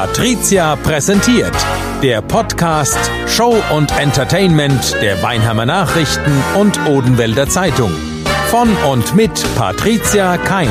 Patricia präsentiert. Der Podcast Show und Entertainment der Weinheimer Nachrichten und Odenwälder Zeitung. Von und mit Patricia Kein.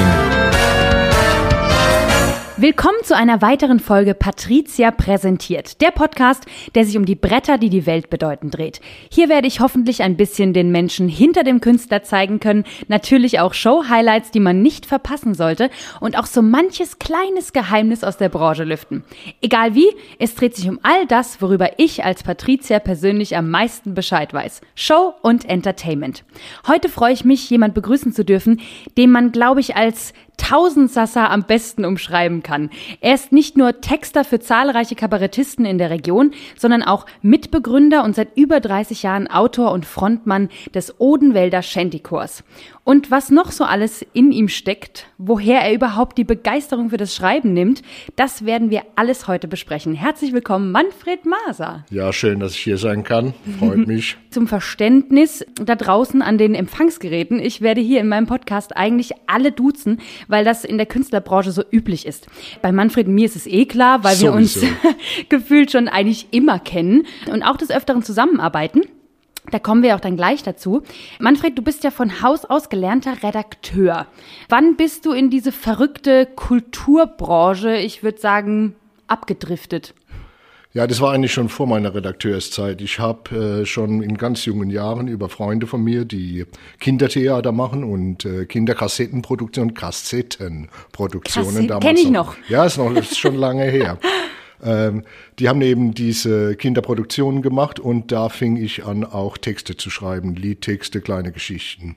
Willkommen zu einer weiteren Folge Patricia präsentiert, der Podcast, der sich um die Bretter, die die Welt bedeuten, dreht. Hier werde ich hoffentlich ein bisschen den Menschen hinter dem Künstler zeigen können, natürlich auch Show-Highlights, die man nicht verpassen sollte und auch so manches kleines Geheimnis aus der Branche lüften. Egal wie, es dreht sich um all das, worüber ich als Patricia persönlich am meisten Bescheid weiß. Show und Entertainment. Heute freue ich mich, jemand begrüßen zu dürfen, den man, glaube ich, als Tausendsasser am besten umschreiben kann. Er ist nicht nur Texter für zahlreiche Kabarettisten in der Region, sondern auch Mitbegründer und seit über 30 Jahren Autor und Frontmann des Odenwälder Shantychors. Und was noch so alles in ihm steckt, woher er überhaupt die Begeisterung für das Schreiben nimmt, das werden wir alles heute besprechen. Herzlich willkommen, Manfred Maser. Ja, schön, dass ich hier sein kann. Freut mich. Zum Verständnis da draußen an den Empfangsgeräten. Ich werde hier in meinem Podcast eigentlich alle duzen, weil das in der Künstlerbranche so üblich ist. Bei Manfred und mir ist es eh klar, weil wir uns gefühlt schon eigentlich immer kennen und auch des Öfteren zusammenarbeiten. Da kommen wir auch dann gleich dazu. Manfred, du bist ja von Haus aus gelernter Redakteur. Wann bist du in diese verrückte Kulturbranche, ich würde sagen, abgedriftet? Ja, das war eigentlich schon vor meiner Redakteurszeit. Ich habe äh, schon in ganz jungen Jahren über Freunde von mir, die Kindertheater machen und äh, Kinderkassettenproduktion, Kassettenproduktionen Kassett, damals. Kenn ich noch. Ja, ist noch ist schon lange her. Ähm, die haben eben diese Kinderproduktionen gemacht und da fing ich an, auch Texte zu schreiben, Liedtexte, kleine Geschichten.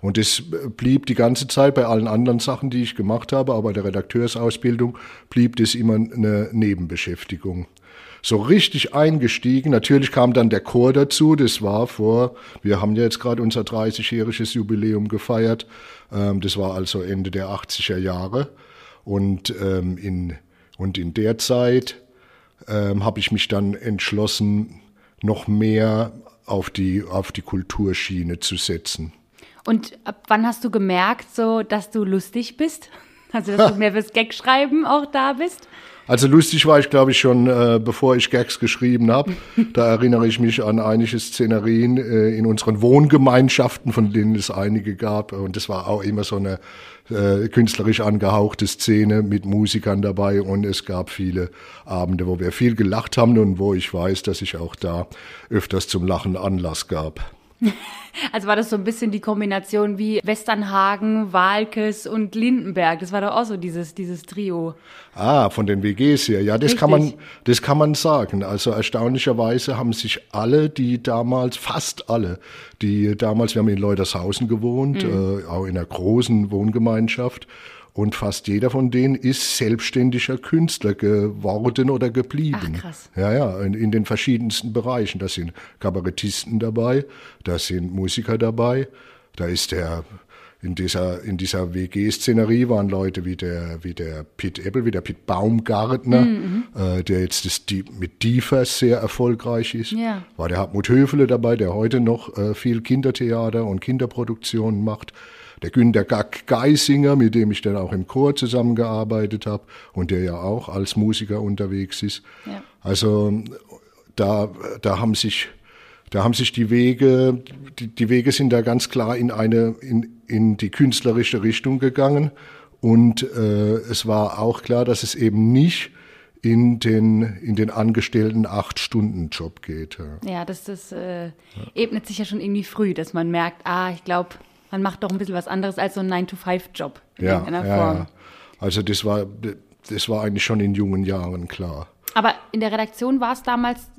Und es blieb die ganze Zeit bei allen anderen Sachen, die ich gemacht habe, aber bei der Redakteursausbildung blieb das immer eine Nebenbeschäftigung. So richtig eingestiegen, natürlich kam dann der Chor dazu, das war vor, wir haben ja jetzt gerade unser 30-jähriges Jubiläum gefeiert, ähm, das war also Ende der 80er Jahre und ähm, in und in der Zeit ähm, habe ich mich dann entschlossen, noch mehr auf die, auf die Kulturschiene zu setzen. Und ab wann hast du gemerkt, so, dass du lustig bist? Also, dass du mehr fürs Gag-Schreiben auch da bist? Also lustig war ich, glaube ich, schon, äh, bevor ich Gags geschrieben habe. Da erinnere ich mich an einige Szenerien äh, in unseren Wohngemeinschaften, von denen es einige gab. Und das war auch immer so eine äh, künstlerisch angehauchte Szene mit Musikern dabei. Und es gab viele Abende, wo wir viel gelacht haben und wo ich weiß, dass ich auch da öfters zum Lachen Anlass gab. Also war das so ein bisschen die Kombination wie Westernhagen, Walkes und Lindenberg. Das war doch auch so dieses, dieses Trio. Ah, von den WGs hier. Ja, das kann man, das kann man sagen. Also erstaunlicherweise haben sich alle, die damals, fast alle, die damals, wir haben in Leutershausen gewohnt, mhm. äh, auch in einer großen Wohngemeinschaft, und fast jeder von denen ist selbstständiger Künstler geworden oder geblieben. Ach, krass. Ja, ja, in, in den verschiedensten Bereichen. Da sind Kabarettisten dabei, da sind Musiker dabei, da ist der in dieser, in dieser WG-Szenerie waren Leute wie der, wie der Pitt Eppel, wie der Pitt Baumgartner, mhm. äh, der jetzt das, die, mit Diefers sehr erfolgreich ist. Ja. War der Hartmut Höfele dabei, der heute noch äh, viel Kindertheater und Kinderproduktionen macht der Günter Gack Geisinger, mit dem ich dann auch im Chor zusammengearbeitet habe und der ja auch als Musiker unterwegs ist. Ja. Also da, da haben sich da haben sich die Wege, die, die Wege sind da ganz klar in eine, in, in die künstlerische Richtung gegangen. Und äh, es war auch klar, dass es eben nicht in den, in den angestellten Acht-Stunden-Job geht. Ja, ja das, das äh, ebnet sich ja schon irgendwie früh, dass man merkt, ah, ich glaube, man macht doch ein bisschen was anderes als so ein 9-to-5-Job in ja, irgendeiner Form. Ja. Also das war, das war eigentlich schon in jungen Jahren klar. Aber in der Redaktion war es damals,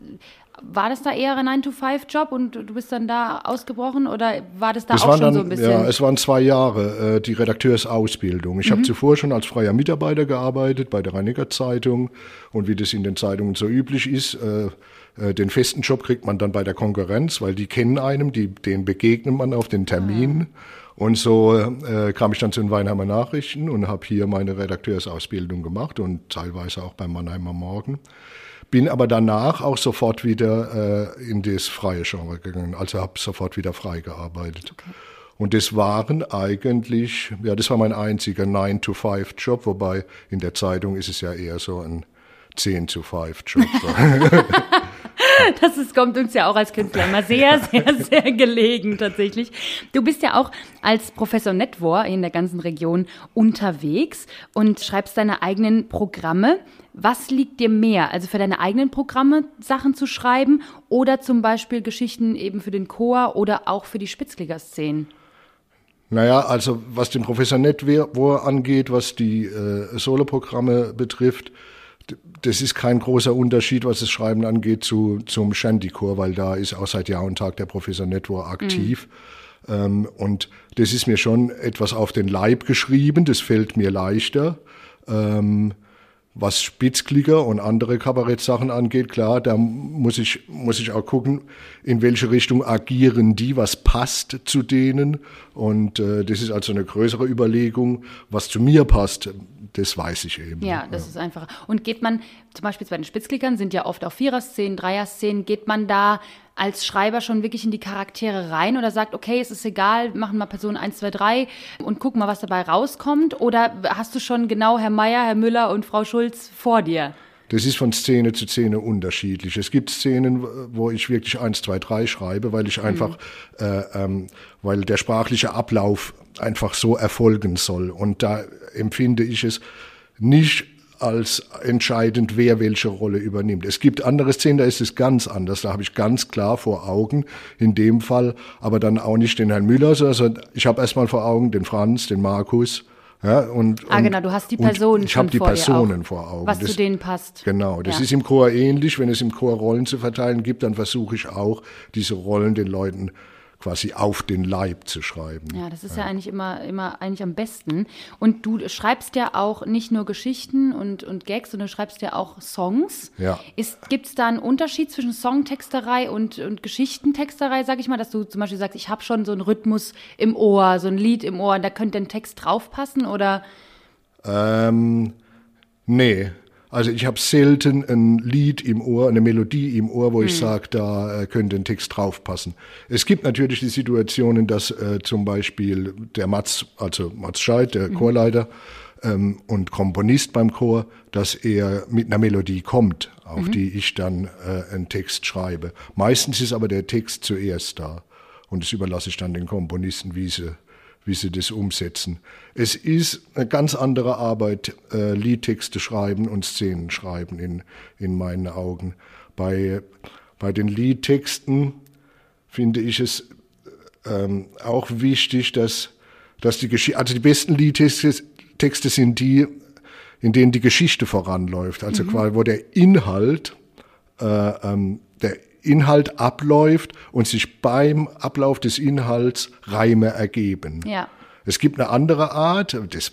war das da eher ein 9-to-5-Job und du bist dann da ausgebrochen oder war das da das auch schon dann, so ein bisschen? Ja, es waren zwei Jahre äh, die Redakteursausbildung. Ich mhm. habe zuvor schon als freier Mitarbeiter gearbeitet bei der Rheiniger Zeitung und wie das in den Zeitungen so üblich ist, äh, äh, den festen Job kriegt man dann bei der Konkurrenz, weil die kennen einem, die, denen begegnet man auf den Terminen. Ah. Und so äh, kam ich dann zu den Weinheimer Nachrichten und habe hier meine Redakteursausbildung gemacht und teilweise auch beim Mannheimer Morgen. Bin aber danach auch sofort wieder äh, in das freie Genre gegangen, also habe sofort wieder frei gearbeitet. Okay. Und das waren eigentlich, ja, das war mein einziger 9-to-5-Job, wobei in der Zeitung ist es ja eher so ein 10 zu 5 Job. Das ist, kommt uns ja auch als Künstler immer sehr, sehr, sehr gelegen tatsächlich. Du bist ja auch als Professor Netwar in der ganzen Region unterwegs und schreibst deine eigenen Programme. Was liegt dir mehr? Also für deine eigenen Programme Sachen zu schreiben oder zum Beispiel Geschichten eben für den Chor oder auch für die Spitzliga-Szenen? Naja, also was den Professor Netwar angeht, was die äh, Soloprogramme betrifft, das ist kein großer Unterschied, was das Schreiben angeht, zu, zum Shandy-Chor, weil da ist auch seit Jahr und Tag der Professor Netwar aktiv. Mhm. Ähm, und das ist mir schon etwas auf den Leib geschrieben, das fällt mir leichter. Ähm, was Spitzklicker und andere Kabarettsachen angeht, klar, da muss ich, muss ich auch gucken, in welche Richtung agieren die, was passt zu denen. Und äh, das ist also eine größere Überlegung, was zu mir passt das weiß ich eben. Ja, das ja. ist einfacher. Und geht man, zum Beispiel bei den Spitzklickern sind ja oft auch Vierer-Szenen, Dreier-Szenen, geht man da als Schreiber schon wirklich in die Charaktere rein oder sagt, okay, es ist egal, machen mal Person 1, 2, 3 und gucken mal, was dabei rauskommt? Oder hast du schon genau Herr Meier, Herr Müller und Frau Schulz vor dir? Das ist von Szene zu Szene unterschiedlich. Es gibt Szenen, wo ich wirklich 1, 2, 3 schreibe, weil ich einfach, mhm. äh, ähm, weil der sprachliche Ablauf einfach so erfolgen soll. Und da empfinde ich es nicht als entscheidend, wer welche Rolle übernimmt. Es gibt andere Szenen, da ist es ganz anders. Da habe ich ganz klar vor Augen, in dem Fall, aber dann auch nicht den Herrn Müller, sondern ich habe erstmal vor Augen den Franz, den Markus. Ja, und, ah, genau, du hast die Personen Ich habe die Personen vor Augen. Was das, zu denen passt. Genau, das ja. ist im Chor ähnlich. Wenn es im Chor Rollen zu verteilen gibt, dann versuche ich auch, diese Rollen den Leuten quasi auf den Leib zu schreiben. Ja, das ist ja, ja eigentlich immer, immer eigentlich am besten. Und du schreibst ja auch nicht nur Geschichten und, und Gags, sondern du schreibst ja auch Songs. Ja. Gibt es da einen Unterschied zwischen Songtexterei und, und Geschichtentexterei, sag ich mal, dass du zum Beispiel sagst, ich habe schon so einen Rhythmus im Ohr, so ein Lied im Ohr, da könnte ein Text draufpassen oder? Ähm, nee, also ich habe selten ein Lied im Ohr, eine Melodie im Ohr, wo hm. ich sage, da äh, könnte ein Text draufpassen. Es gibt natürlich die Situationen, dass äh, zum Beispiel der Mats, also Mats Scheid, der mhm. Chorleiter ähm, und Komponist beim Chor, dass er mit einer Melodie kommt, auf mhm. die ich dann äh, einen Text schreibe. Meistens ist aber der Text zuerst da und das überlasse ich dann den Komponisten, wie sie wie sie das umsetzen. Es ist eine ganz andere Arbeit, äh, Liedtexte schreiben und Szenen schreiben in, in meinen Augen. Bei, bei den Liedtexten finde ich es ähm, auch wichtig, dass, dass die Geschichte, also die besten Liedtexte Texte sind die, in denen die Geschichte voranläuft. Also mhm. quasi, wo der Inhalt, äh, ähm, der Inhalt abläuft und sich beim Ablauf des Inhalts Reime ergeben. Ja. Es gibt eine andere Art, das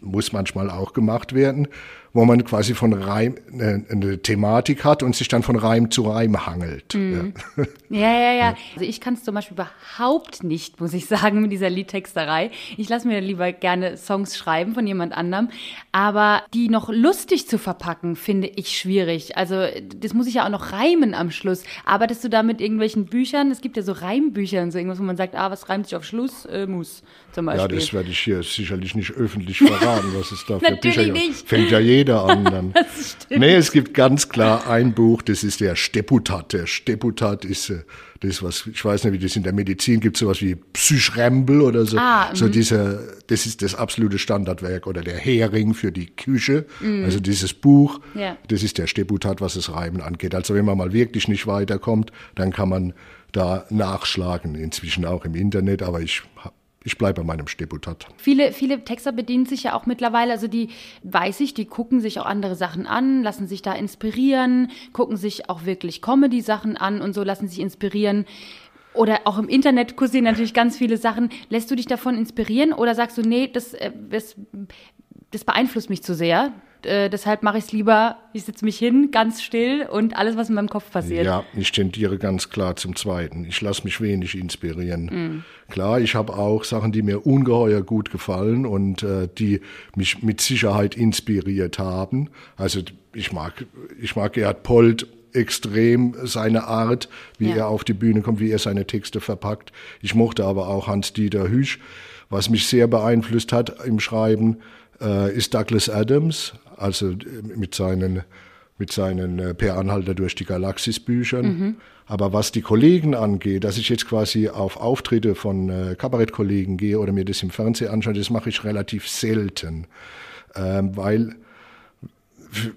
muss manchmal auch gemacht werden, wo man quasi von Reim eine, eine, Thematik hat und sich dann von Reim zu Reim hangelt. Mhm. Ja. ja, ja, ja. Also ich kann es zum Beispiel überhaupt nicht, muss ich sagen, mit dieser Liedtexterei. Ich lasse mir lieber gerne Songs schreiben von jemand anderem, aber die noch lustig zu verpacken, finde ich schwierig. Also das muss ich ja auch noch reimen am Schluss. Arbeitest du da mit irgendwelchen Büchern? Es gibt ja so Reimbücher und so irgendwas, wo man sagt, ah, was reimt sich auf Schluss? Äh, muss zum Beispiel. Ja, das werde ich hier sicherlich nicht öffentlich verraten, was es da für Bücher gibt. Fängt ja jeder an dann. das stimmt. Nee, es gibt ganz klar ein Buch, das ist der Steputat. Der Steputat ist äh, das, was, ich weiß nicht, wie das in der Medizin gibt, sowas wie Psychrembel oder so. Ah, so mhm. dieser, das ist das absolute Standardwerk oder der Hering für die Küche. Mm. Also dieses Buch, yeah. das ist der Steputat, was das Reimen angeht. Also wenn man mal wirklich nicht weiterkommt, dann kann man da nachschlagen, inzwischen auch im Internet, aber ich ich bleibe bei meinem Steputat. Viele, viele Texter bedienen sich ja auch mittlerweile, also die weiß ich, die gucken sich auch andere Sachen an, lassen sich da inspirieren, gucken sich auch wirklich Comedy-Sachen an und so lassen sich inspirieren. Oder auch im Internet kursieren natürlich ganz viele Sachen. Lässt du dich davon inspirieren oder sagst du, nee, das, äh, das, das beeinflusst mich zu sehr? Äh, deshalb mache ich es lieber, ich setze mich hin, ganz still und alles, was in meinem Kopf passiert. Ja, ich tendiere ganz klar zum Zweiten. Ich lasse mich wenig inspirieren. Mm. Klar, ich habe auch Sachen, die mir ungeheuer gut gefallen und äh, die mich mit Sicherheit inspiriert haben. Also ich mag, ich mag Gerhard Polt extrem seine Art, wie ja. er auf die Bühne kommt, wie er seine Texte verpackt. Ich mochte aber auch Hans-Dieter Hüsch. Was mich sehr beeinflusst hat im Schreiben, äh, ist Douglas Adams, also äh, mit seinen mit seinen äh, Per Anhalter durch die Galaxis Büchern. Aber was die Kollegen angeht, dass ich jetzt quasi auf Auftritte von äh, Kabarettkollegen gehe oder mir das im Fernsehen anschaue, das mache ich relativ selten. Ähm, weil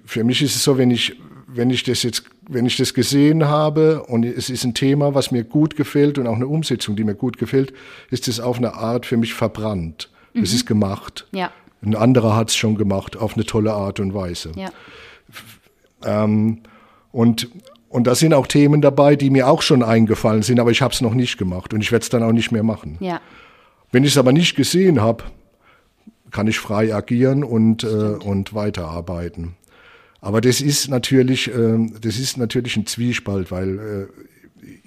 für mich ist es so, wenn ich, wenn ich das jetzt, wenn ich das gesehen habe und es ist ein Thema, was mir gut gefällt und auch eine Umsetzung, die mir gut gefällt, ist es auf eine Art für mich verbrannt. Es ist gemacht. Ja. Ein anderer hat es schon gemacht, auf eine tolle Art und Weise. Ja. Und, und da sind auch Themen dabei, die mir auch schon eingefallen sind, aber ich habe es noch nicht gemacht und ich werde es dann auch nicht mehr machen. Ja. Wenn ich es aber nicht gesehen habe, kann ich frei agieren und, äh, und weiterarbeiten. Aber das ist natürlich, ähm, das ist natürlich ein Zwiespalt, weil äh,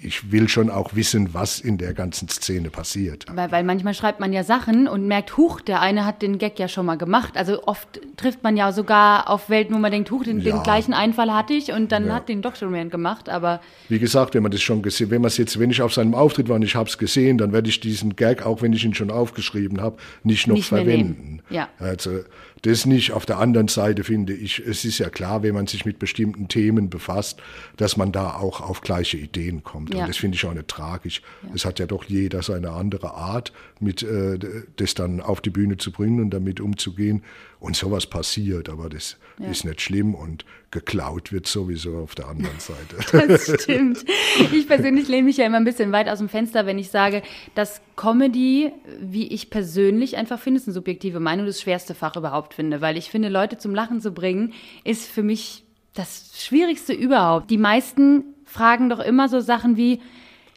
ich will schon auch wissen, was in der ganzen Szene passiert. Weil, weil manchmal schreibt man ja Sachen und merkt, huch, der eine hat den Gag ja schon mal gemacht. Also oft trifft man ja sogar auf Welten, wo man denkt, huch, den, den Ja. gleichen Einfall hatte ich und dann hat den doch schon jemand gemacht. Aber Wie gesagt, wenn man das schon gesehen, wenn man es jetzt, wenn ich auf seinem Auftritt war und ich habe es gesehen, dann werde ich diesen Gag, auch wenn ich ihn schon aufgeschrieben habe, nicht noch Nicht verwenden. Ja. Also das nicht. Auf der anderen Seite finde ich, es ist ja klar, wenn man sich mit bestimmten Themen befasst, dass man da auch auf gleiche Ideen kommt. Ja. Und das finde ich auch nicht tragisch. Es hat ja doch jeder seine andere Art, mit äh, das dann auf die Bühne zu bringen und damit umzugehen. Und sowas passiert, aber das ist nicht schlimm und geklaut wird sowieso auf der anderen Seite. Das stimmt. Ich persönlich lehne mich ja immer ein bisschen weit aus dem Fenster, wenn ich sage, dass Comedy, wie ich persönlich einfach finde, ist eine subjektive Meinung, das schwerste Fach überhaupt finde. Weil ich finde, Leute zum Lachen zu bringen, ist für mich das Schwierigste überhaupt. Die meisten fragen doch immer so Sachen wie,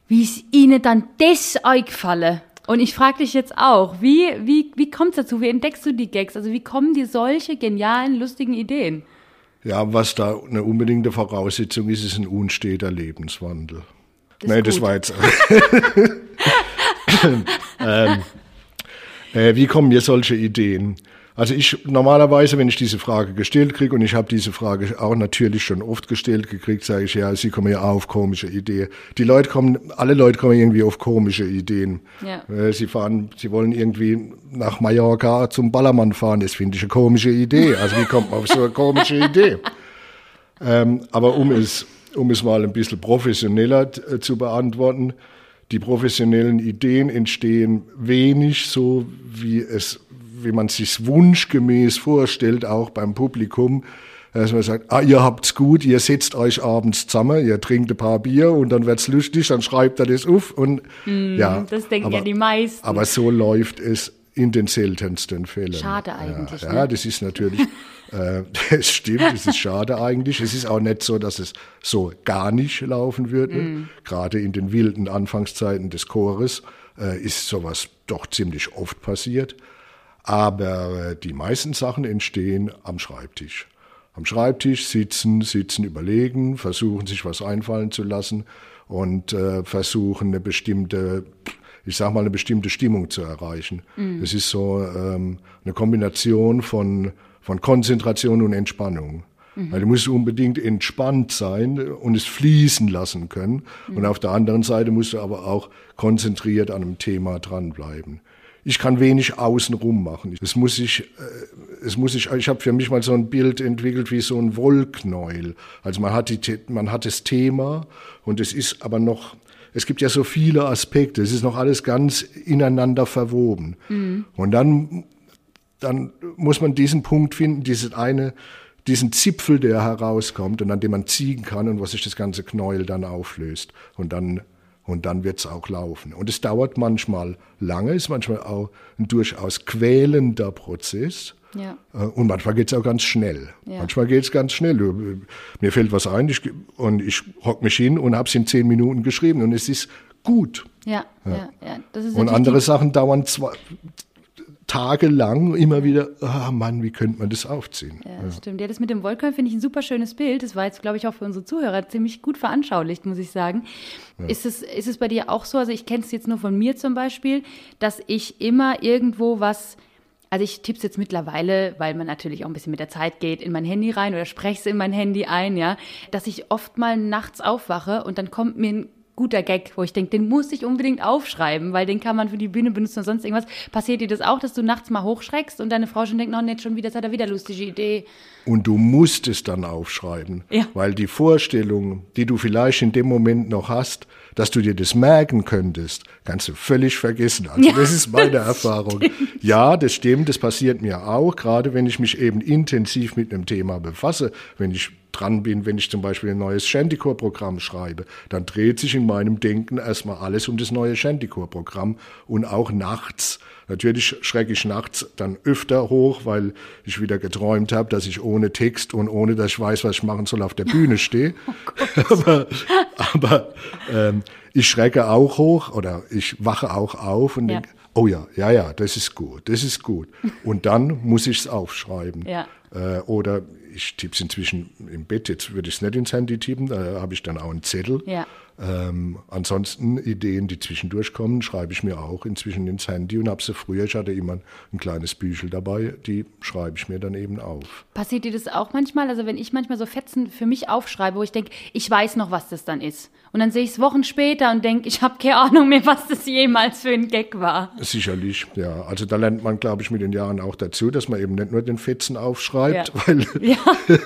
wie ist Ihnen dann das eingefallen? Und ich frage dich jetzt auch, wie, wie, wie kommt es dazu? Wie entdeckst du die Gags? Also wie kommen dir solche genialen, lustigen Ideen? Ja, was da eine unbedingte Voraussetzung ist, ist ein unsteter Lebenswandel. Das nee, das war jetzt. ähm, äh, wie kommen mir solche Ideen? Also ich normalerweise, wenn ich diese Frage gestellt kriege, und ich habe diese Frage auch natürlich schon oft gestellt gekriegt, sage ich, ja, Sie kommen ja auch auf komische Ideen. Die Leute kommen, alle Leute kommen irgendwie auf komische Ideen. Ja. Äh, Sie fahren, sie wollen irgendwie nach Mallorca zum Ballermann fahren. Das finde ich eine komische Idee. Also wie kommt man auf so eine komische Idee? Ähm, aber um es, um es mal ein bisschen professioneller äh, zu beantworten, die professionellen Ideen entstehen wenig so, wie es, wie man sich wunschgemäß vorstellt, auch beim Publikum. Dass man sagt, ah, ihr habt's gut, ihr setzt euch abends zusammen, ihr trinkt ein paar Bier und dann wird's lustig, dann schreibt er das auf und ja. Mm, das denken aber, ja die meisten. Aber so läuft es in den seltensten Fällen. Schade eigentlich, Ja, ne? ja das ist natürlich, äh, das stimmt, es ist schade eigentlich. Es ist auch nicht so, dass es so gar nicht laufen würde. Mm. Gerade in den wilden Anfangszeiten des Chores äh, ist sowas doch ziemlich oft passiert. Aber äh, die meisten Sachen entstehen am Schreibtisch. Am Schreibtisch sitzen, sitzen, überlegen, versuchen sich was einfallen zu lassen und äh, versuchen eine bestimmte, ich sag mal, eine bestimmte Stimmung zu erreichen. Es ist so ähm, eine Kombination von, von Konzentration und Entspannung. Weil du musst unbedingt entspannt sein und es fließen lassen können. Und auf der anderen Seite musst du aber auch konzentriert an einem Thema dranbleiben. Ich kann wenig außenrum machen. Es muss sich, äh, es muss sich, ich habe für mich mal so ein Bild entwickelt wie so ein Wollknäuel. Also man hat die, man hat das Thema und es ist aber noch, es gibt ja so viele Aspekte. Es ist noch alles ganz ineinander verwoben. Und dann dann muss man diesen Punkt finden, diesen eine, diesen Zipfel, der herauskommt und an dem man ziehen kann und wo sich das ganze Knäuel dann auflöst. Und dann, und dann wird's auch laufen. Und es dauert manchmal lange, ist manchmal auch ein durchaus quälender Prozess. Ja. Äh, Und manchmal geht's auch ganz schnell. Ja. Manchmal geht's ganz schnell. Du, Mir fällt was ein ich, und ich hock mich hin und hab's in zehn Minuten geschrieben und es ist gut. Ja, ja, ja. Das ist Und andere Sachen dauern zwei, tagelang immer wieder, ah Mann, wie könnte man das aufziehen? Ja, das stimmt. Ja, das mit dem Wollknäuel finde ich ein super schönes Bild. Das war jetzt, glaube ich, auch für unsere Zuhörer ziemlich gut veranschaulicht, muss ich sagen. Ist, es, ist es bei dir auch so, also ich kenne es jetzt nur von mir zum Beispiel, dass ich immer irgendwo was, also ich tippe es jetzt mittlerweile, weil man natürlich auch ein bisschen mit der Zeit geht, in mein Handy rein oder spreche es in mein Handy ein, ja, dass ich oft mal nachts aufwache und dann kommt mir ein guter Gag, wo ich denke, den muss ich unbedingt aufschreiben, weil den kann man für die Bühne benutzen oder sonst irgendwas. Passiert dir das auch, dass du nachts mal hochschreckst und deine Frau schon denkt, noch nicht schon wieder, das hat er wieder lustige Idee. Und du musst es dann aufschreiben, Ja. weil die Vorstellung, die du vielleicht in dem Moment noch hast, dass du dir das merken könntest, kannst du völlig vergessen. Also Ja, das ist meine das Erfahrung. Ja, das stimmt, das passiert mir auch, gerade wenn ich mich eben intensiv mit einem Thema befasse, wenn ich dran bin, wenn ich zum Beispiel ein neues Shantycore-Programm schreibe, dann dreht sich in meinem Denken erstmal alles um das neue Shantycore-Programm und auch nachts. Natürlich schrecke ich nachts dann öfter hoch, weil ich wieder geträumt habe, dass ich ohne Text und ohne, dass ich weiß, was ich machen soll, auf der Bühne stehe. aber aber ähm, ich schrecke auch hoch oder ich wache auch auf und Ja. denke, oh ja, ja, ja, das ist gut, das ist gut. Und dann muss ich es aufschreiben. Ja. Äh, oder ich tippe es inzwischen im Bett, jetzt würde ich es nicht ins Handy tippen, da habe ich dann auch einen Zettel. Ja. Ähm, ansonsten Ideen, die zwischendurch kommen, schreibe ich mir auch inzwischen ins Handy und habe sie früher, ich hatte immer ein kleines Büchel dabei, die schreibe ich mir dann eben auf. Passiert dir das auch manchmal? Also wenn ich manchmal so Fetzen für mich aufschreibe, wo ich denke, ich weiß noch, was das dann ist. Und dann sehe ich es Wochen später und denke, ich habe keine Ahnung mehr, was das jemals für ein Gag war. Sicherlich, ja. Also da lernt man, glaube ich, mit den Jahren auch dazu, dass man eben nicht nur den Fetzen aufschreibt, Ja. weil, Ja.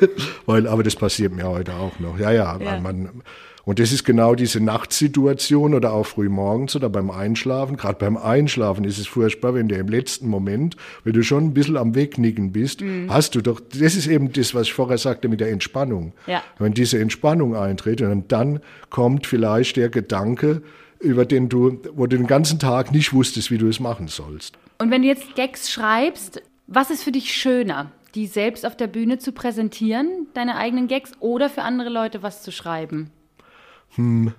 weil, aber das passiert mir heute auch noch. Ja, ja, weil Ja. man, und das ist genau diese Nachtsituation oder auch früh morgens oder beim Einschlafen. Gerade beim Einschlafen ist es furchtbar, wenn du im letzten Moment, wenn du schon ein bisschen am Wegnicken bist, Mhm. hast du doch, das ist eben das, was ich vorher sagte mit der Entspannung. Ja. Wenn diese Entspannung eintritt und dann kommt vielleicht der Gedanke, über den du, wo du den ganzen Tag nicht wusstest, wie du es machen sollst. Und wenn du jetzt Gags schreibst, was ist für dich schöner? Die selbst auf der Bühne zu präsentieren, deine eigenen Gags, oder für andere Leute was zu schreiben? Hm,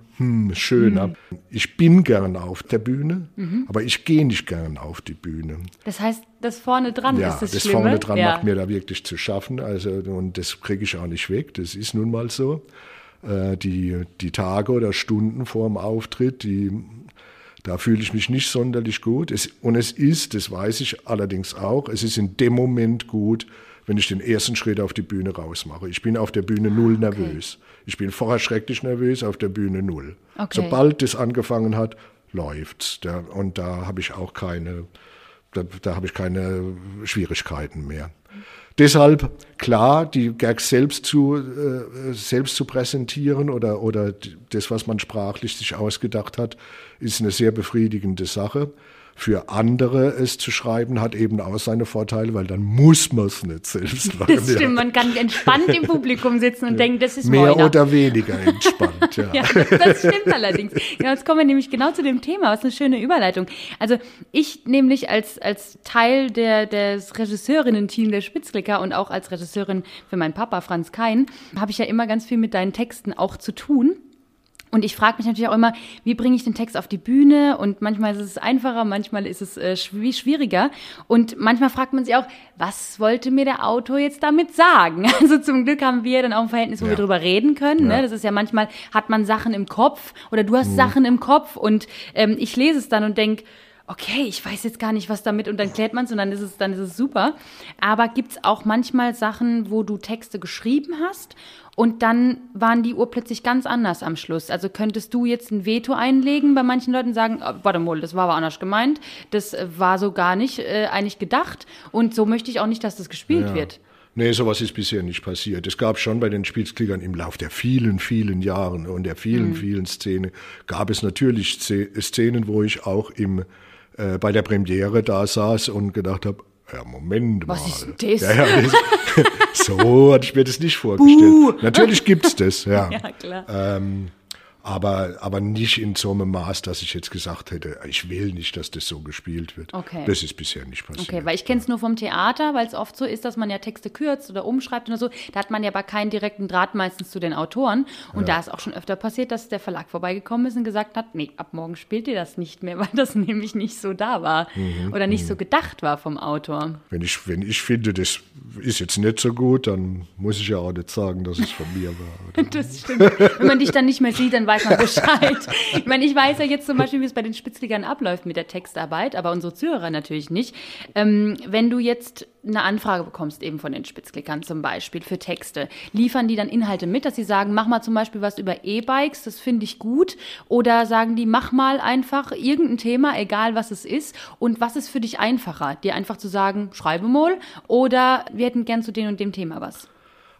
schöner. Ich bin gern auf der Bühne, aber ich gehe nicht gern auf die Bühne. Das heißt, das vorne dran Ja, ist das, das Schlimme. vorne dran ja. macht mir da wirklich zu schaffen. Also, und das kriege ich auch nicht weg. Das ist nun mal so. Äh, die, die Tage oder Stunden vor dem Auftritt, die, da fühle ich mich nicht sonderlich gut. Es, und es ist, das weiß ich allerdings auch, es ist in dem Moment gut, wenn ich den ersten Schritt auf die Bühne rausmache. Ich bin auf der Bühne null nervös. Ich bin vorher schrecklich nervös, auf der Bühne null. Okay. Sobald das angefangen hat, läuft's. Da, und da habe ich auch keine, da, da habe ich keine Schwierigkeiten mehr. Deshalb, klar, die Gags selbst zu, äh, selbst zu präsentieren oder, oder das, was man sprachlich sich ausgedacht hat, ist eine sehr befriedigende Sache. Für andere es zu schreiben, hat eben auch seine Vorteile, weil dann muss man es nicht selbst machen. Das stimmt, man kann entspannt im Publikum sitzen und denken, das ist Mehr meiner. oder weniger entspannt, ja. Ja, das stimmt allerdings. Genau, jetzt kommen wir nämlich genau zu dem Thema. Was eine schöne Überleitung. Also ich nämlich als, als Teil der, des Regisseurinnen-Team der Spitzklicker und auch als Regisseurin für meinen Papa Franz Kein, habe ich ja immer ganz viel mit deinen Texten auch zu tun. Und ich frage mich natürlich auch immer, wie bringe ich den Text auf die Bühne? Und manchmal ist es einfacher, manchmal ist es äh, schwi- schwieriger. Und manchmal fragt man sich auch, was wollte mir der Autor jetzt damit sagen? Also zum Glück haben wir dann auch ein Verhältnis, wo Ja. wir drüber reden können. Ne? Ja. Das ist ja manchmal, hat man Sachen im Kopf oder du hast Sachen im Kopf und ähm, ich lese es dann und denk okay, ich weiß jetzt gar nicht, was damit und dann klärt man es und dann ist es, dann ist es super. Aber gibt's auch manchmal Sachen, wo du Texte geschrieben hast und dann waren die urplötzlich ganz anders am Schluss. Also könntest du jetzt ein Veto einlegen bei manchen Leuten und sagen, oh, warte mal, das war aber anders gemeint, das äh, war so gar nicht äh, eigentlich gedacht und so möchte ich auch nicht, dass das gespielt Ja. wird. Nee, sowas ist bisher nicht passiert. Es gab schon bei den Spielsklickern im Lauf der vielen, vielen Jahren und der vielen, Mhm. vielen Szenen, gab es natürlich Sze- Szenen, wo ich auch im, äh, bei der Premiere da saß und gedacht habe, ja, Moment Was mal. ist denn das? Ja, ja, das so hatte ich mir das nicht vorgestellt. Natürlich gibt's das, ja. Ja, klar. Ähm, aber, aber nicht in so einem Maß, dass ich jetzt gesagt hätte, ich will nicht, dass das so gespielt wird. Okay. Das ist bisher nicht passiert. Okay, weil ich kenne es nur vom Theater, weil es oft so ist, dass man ja Texte kürzt oder umschreibt oder so. Da hat man ja aber keinen direkten Draht meistens zu den Autoren. Und da ist auch schon öfter passiert, dass der Verlag vorbeigekommen ist und gesagt hat, nee, ab morgen spielt ihr das nicht mehr, weil das nämlich nicht so da war Mhm, oder nicht so gedacht war vom Autor. Wenn ich, wenn ich finde, das ist jetzt nicht so gut, dann muss ich ja auch nicht sagen, dass es von mir war. Das stimmt. Wenn man dich dann nicht mehr sieht, dann weiß man Bescheid. ich meine, ich weiß ja jetzt zum Beispiel, wie es bei den Spitzligern abläuft mit der Textarbeit, aber unsere Zuhörer natürlich nicht. Ähm, wenn du jetzt eine Anfrage bekommst, eben von den Spitzklickern zum Beispiel für Texte, liefern die dann Inhalte mit, dass sie sagen, mach mal zum Beispiel was über E-Bikes, das finde ich gut, oder sagen die, mach mal einfach irgendein Thema, egal was es ist, und was ist für dich einfacher, dir einfach zu sagen, schreibe mal, oder wir hätten gern zu dem und dem Thema was?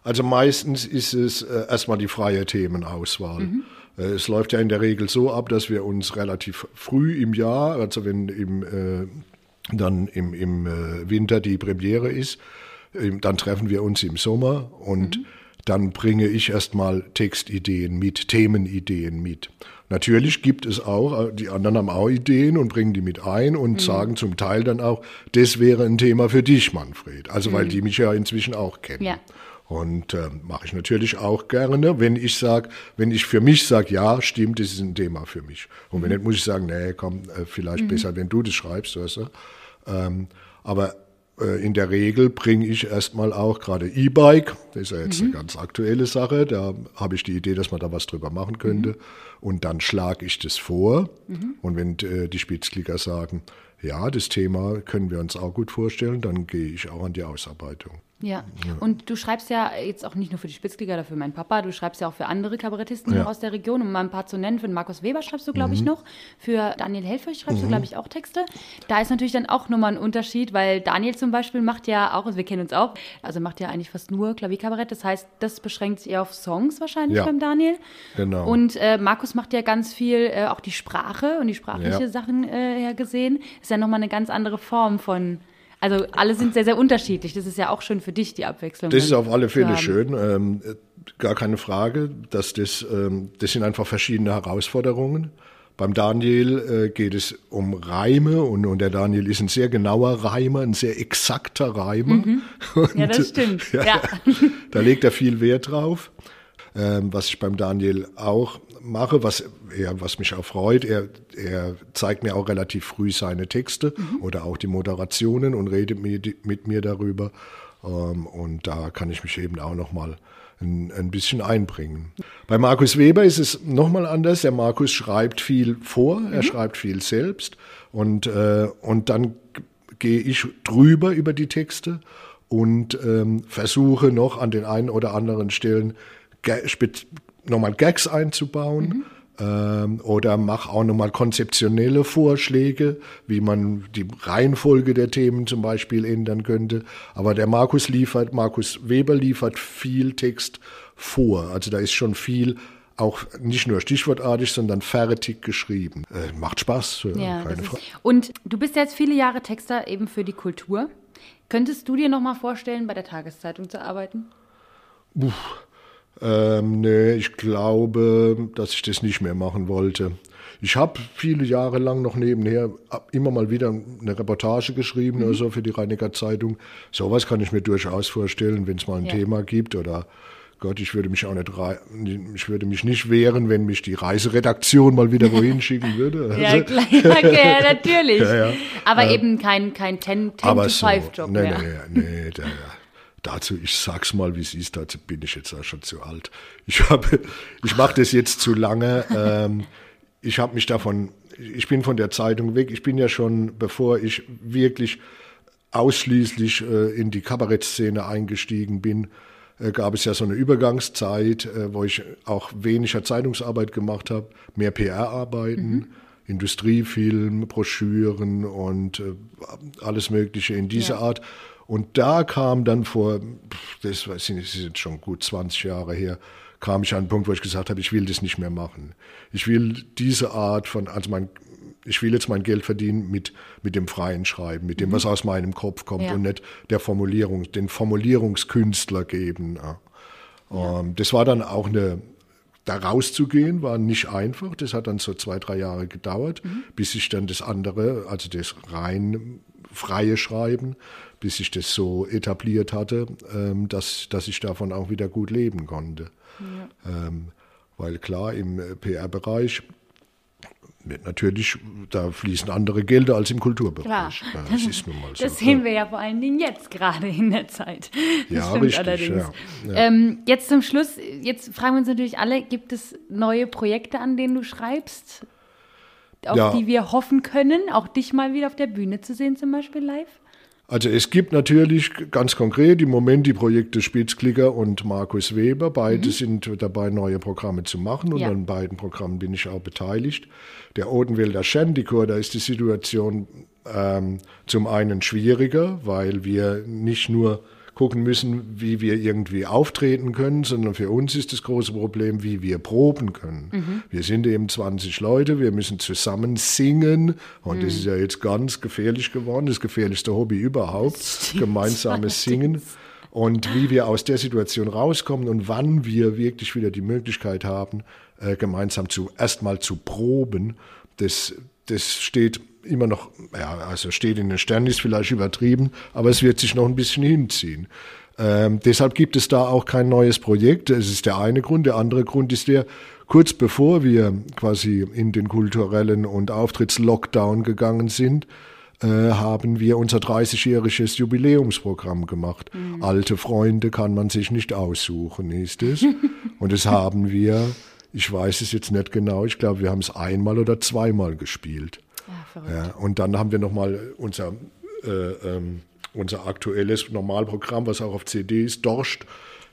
Also meistens ist es äh, erstmal die freie Themenauswahl. Mhm. Äh, es läuft ja in der Regel so ab, dass wir uns relativ früh im Jahr, also wenn im, äh, dann im, im äh, Winter die Premiere ist, dann treffen wir uns im Sommer und mhm. dann bringe ich erstmal Textideen mit, Themenideen mit. Natürlich gibt es auch, äh, die anderen haben auch Ideen und bringen die mit ein und mhm. sagen zum Teil dann auch, das wäre ein Thema für dich, Manfred. Also mhm. weil die mich ja inzwischen auch kennen. Ja. Und äh, mache ich natürlich auch gerne, wenn ich sage, wenn ich für mich sage, ja, stimmt, das ist ein Thema für mich. Und wenn mhm. nicht, muss ich sagen, nee, komm, äh, vielleicht mhm. besser, wenn du das schreibst, weißt du. Ähm, aber äh, in der Regel bringe ich erstmal auch gerade E-Bike, das ist ja jetzt mhm. eine ganz aktuelle Sache, da habe ich die Idee, dass man da was drüber machen könnte. Mhm. Und dann schlage ich das vor. Mhm. Und wenn äh, die Spitzklicker sagen, ja, das Thema können wir uns auch gut vorstellen, dann gehe ich auch an die Ausarbeitung. Ja. ja. und du schreibst ja jetzt auch nicht nur für die Spitzliga oder für meinen Papa, du schreibst ja auch für andere Kabarettisten ja. aus der Region, um mal ein paar zu nennen. Für den Markus Weber schreibst du, glaube mhm. ich, noch. Für Daniel Helfrich schreibst mhm. du, glaube ich, auch Texte. Da ist natürlich dann auch nochmal ein Unterschied, weil Daniel zum Beispiel macht ja auch, also wir kennen uns auch, also macht ja eigentlich fast nur Klavierkabarett. Das heißt, das beschränkt sich eher auf Songs wahrscheinlich ja. beim Daniel. Genau. Und äh, Markus macht ja ganz viel, äh, auch die Sprache und die sprachliche Sachen äh, her gesehen. Ist ja nochmal eine ganz andere Form von also alle sind sehr, sehr unterschiedlich. Das ist ja auch schön für dich, die Abwechslung. Das ist auf alle Fälle schön. Ähm, gar keine Frage. Dass das, ähm, das sind einfach verschiedene Herausforderungen. Beim Daniel äh, geht es um Reime und, und der Daniel ist ein sehr genauer Reimer, ein sehr exakter Reimer. Mhm. ja, das stimmt. Ja, ja. Da legt er viel Wert drauf. Ähm, was ich beim Daniel auch mache, was, er, was mich auch freut. Er, er zeigt mir auch relativ früh seine Texte mhm. oder auch die Moderationen und redet mit, mit mir darüber. Ähm, und da kann ich mich eben auch nochmal ein, ein bisschen einbringen. Bei Markus Weber ist es nochmal anders. Der Markus schreibt viel vor, mhm. er schreibt viel selbst und, äh, und dann gehe ich drüber über die Texte und ähm, versuche noch an den einen oder anderen Stellen nochmal Gags einzubauen. Mhm. Ähm, oder mach auch nochmal konzeptionelle Vorschläge, wie man die Reihenfolge der Themen zum Beispiel ändern könnte. Aber der Markus liefert, Markus Weber liefert viel Text vor. Also da ist schon viel auch nicht nur stichwortartig, sondern fertig geschrieben. Äh, macht Spaß, äh, ja, keine Frage. Und du bist jetzt viele Jahre Texter eben für die Kultur. Könntest du dir noch mal vorstellen, bei der Tageszeitung zu arbeiten? Puh. Ähm, nee, ich glaube, dass ich das nicht mehr machen wollte. Ich habe viele Jahre lang noch nebenher immer mal wieder eine Reportage geschrieben mhm. oder so für die Rheiniger Zeitung. Sowas kann ich mir durchaus vorstellen, wenn es mal ein ja. Thema gibt oder Gott, ich würde mich auch nicht, ich würde mich nicht wehren, wenn mich die Reiseredaktion mal wieder wohin schicken würde. ja, also, klar, ja, natürlich. Ja, ja. Aber äh, eben kein, kein 10-to-5-Job so, nee, mehr. Nee, nee, nee, dazu, ich sag's mal, wie es ist, dazu bin ich jetzt auch schon zu alt. Ich habe, ich mache das jetzt zu lange. Ähm, ich habe mich davon, ich bin von der Zeitung weg. Ich bin ja schon, bevor ich wirklich ausschließlich äh, in die Kabarettszene eingestiegen bin, äh, gab es ja so eine Übergangszeit, äh, wo ich auch weniger Zeitungsarbeit gemacht habe, mehr PR-Arbeiten. Mhm. Industriefilm, Broschüren und äh, alles Mögliche in dieser ja. Art. Und da kam dann vor, das, weiß ich nicht, das ist jetzt schon gut 20 Jahre her, kam ich an einen Punkt, wo ich gesagt habe, ich will das nicht mehr machen. Ich will diese Art von, also mein, ich will jetzt mein Geld verdienen mit, mit dem freien Schreiben, mit dem, mhm. was aus meinem Kopf kommt ja. und nicht der Formulierung, den Formulierungskünstler geben. Ja. Ähm, das war dann auch eine, da rauszugehen, war nicht einfach. Das hat dann so zwei, drei Jahre gedauert, mhm. bis ich dann das andere, also das rein freie Schreiben, bis ich das so etabliert hatte, ähm, dass, dass ich davon auch wieder gut leben konnte. Ja. Ähm, weil klar, im äh, PR-Bereich, natürlich, da fließen andere Gelder als im Kulturbereich. Klar. Ja, das mal so. Das sehen wir ja vor allen Dingen jetzt gerade in der Zeit. Das Ja, stimmt richtig, allerdings. ja. Ja. Ähm, jetzt zum Schluss, jetzt fragen wir uns natürlich alle, gibt es neue Projekte, an denen du schreibst, auf Ja. die wir hoffen können, auch dich mal wieder auf der Bühne zu sehen, zum Beispiel live? Also es gibt natürlich ganz konkret im Moment die Projekte Spitzklicker und Markus Weber. Beide sind dabei, neue Programme zu machen und Ja. an beiden Programmen bin ich auch beteiligt. Der Odenwälder Shandychor, da ist die Situation ähm, zum einen schwieriger, weil wir nicht nur gucken müssen, wie wir irgendwie auftreten können, sondern für uns ist das große Problem, wie wir proben können. Wir sind eben 20 Leute, wir müssen zusammen singen und das ist ja jetzt ganz gefährlich geworden, das gefährlichste Hobby überhaupt, stimmt. gemeinsames Singen. Und wie wir aus der Situation rauskommen und wann wir wirklich wieder die Möglichkeit haben, äh, gemeinsam zu erstmal zu proben, das, das steht immer noch, ja, also steht in den Sternen, ist vielleicht übertrieben, aber es wird sich noch ein bisschen hinziehen. Ähm, deshalb gibt es da auch kein neues Projekt. Das ist der eine Grund. Der andere Grund ist der, kurz bevor wir quasi in den kulturellen und Auftrittslockdown gegangen sind, äh, haben wir unser 30-jähriges Jubiläumsprogramm gemacht. Alte Freunde kann man sich nicht aussuchen, ist es. und das haben wir, ich weiß es jetzt nicht genau, ich glaube, wir haben es einmal oder zweimal gespielt. Ja, verrückt. Ja, und dann haben wir nochmal unser, äh, ähm, unser aktuelles Normalprogramm, was auch auf CD ist, Dorscht.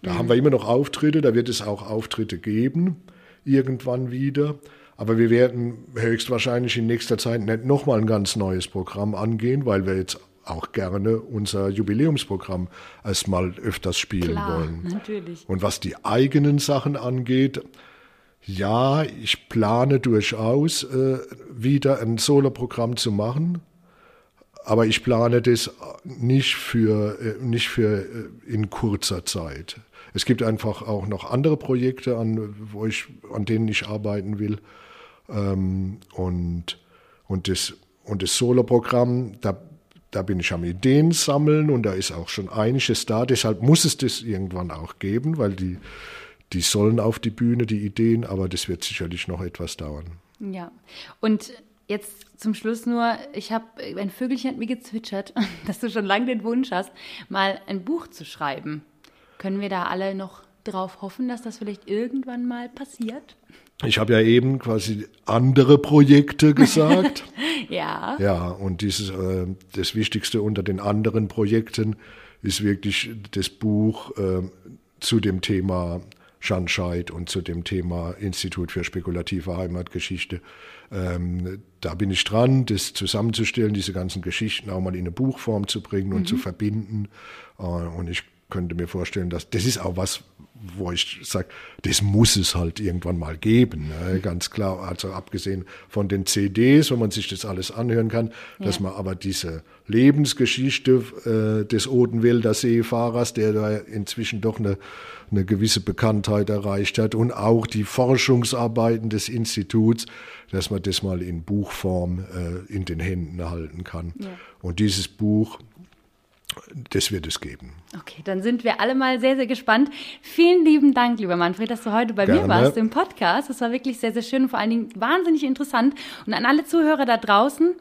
Da haben wir immer noch Auftritte, da wird es auch Auftritte geben, irgendwann wieder. Aber wir werden höchstwahrscheinlich in nächster Zeit nicht nochmal ein ganz neues Programm angehen, weil wir jetzt auch gerne unser Jubiläumsprogramm erstmal öfters spielen Klar, wollen. natürlich. Und was die eigenen Sachen angeht, ja, ich plane durchaus äh, wieder ein Solo-Programm zu machen, aber ich plane das nicht für, äh, nicht für äh, in kurzer Zeit. Es gibt einfach auch noch andere Projekte, an, wo ich, an denen ich arbeiten will. Ähm, und, und das, und das Solo-Programm, da, da bin ich am Ideen sammeln und da ist auch schon einiges da. Deshalb muss es das irgendwann auch geben, weil die, die sollen auf die Bühne, die Ideen, aber das wird sicherlich noch etwas dauern. Ja. Und jetzt zum Schluss nur, ich habe, ein Vögelchen hat mir gezwitschert, dass du schon lange den Wunsch hast, mal ein Buch zu schreiben. Können wir da alle noch drauf hoffen, dass das vielleicht irgendwann mal passiert? Ich habe ja eben quasi andere Projekte gesagt. Ja. ja, und dieses, äh, das Wichtigste unter den anderen Projekten ist wirklich das Buch äh, zu dem Thema Schanscheid und zu dem Thema Institut für spekulative Heimatgeschichte. Ähm, da bin ich dran, das zusammenzustellen, diese ganzen Geschichten auch mal in eine Buchform zu bringen und zu verbinden. Äh, und ich könnte mir vorstellen, dass das ist auch was, wo ich sage, das muss es halt irgendwann mal geben. Ne? Ganz klar, also abgesehen von den CDs, wo man sich das alles anhören kann, dass man aber diese Lebensgeschichte äh, des Odenwälder Seefahrers, der da inzwischen doch eine, eine gewisse Bekanntheit erreicht hat, und auch die Forschungsarbeiten des Instituts, dass man das mal in Buchform äh, in den Händen halten kann. Ja. Und dieses Buch, das wird es geben. Okay, dann sind wir alle mal sehr, sehr gespannt. Vielen lieben Dank, lieber Manfred, dass du heute bei mir Gerne. warst im Podcast. Das war wirklich sehr, sehr schön und vor allen Dingen wahnsinnig interessant. Und an alle Zuhörer da draußen,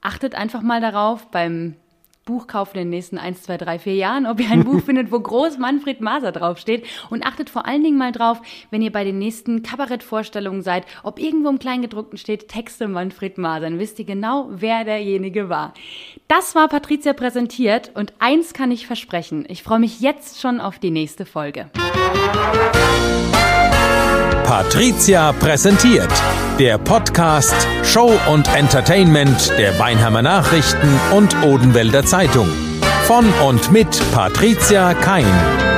achtet einfach mal darauf beim Buchkauf in den nächsten 1, 2, 3, 4 Jahren, ob ihr ein Buch findet, wo groß Manfred Maser draufsteht. Und achtet vor allen Dingen mal drauf, wenn ihr bei den nächsten Kabarettvorstellungen seid, ob irgendwo im Kleingedruckten steht Texte Manfred Maser. Dann wisst ihr genau, wer derjenige war. Das war Patricia präsentiert und eins kann ich versprechen. Ich freue mich jetzt schon auf die nächste Folge. Patricia präsentiert. Der Podcast Show und Entertainment der Weinheimer Nachrichten und Odenwälder Zeitung. Von und mit Patricia Kein.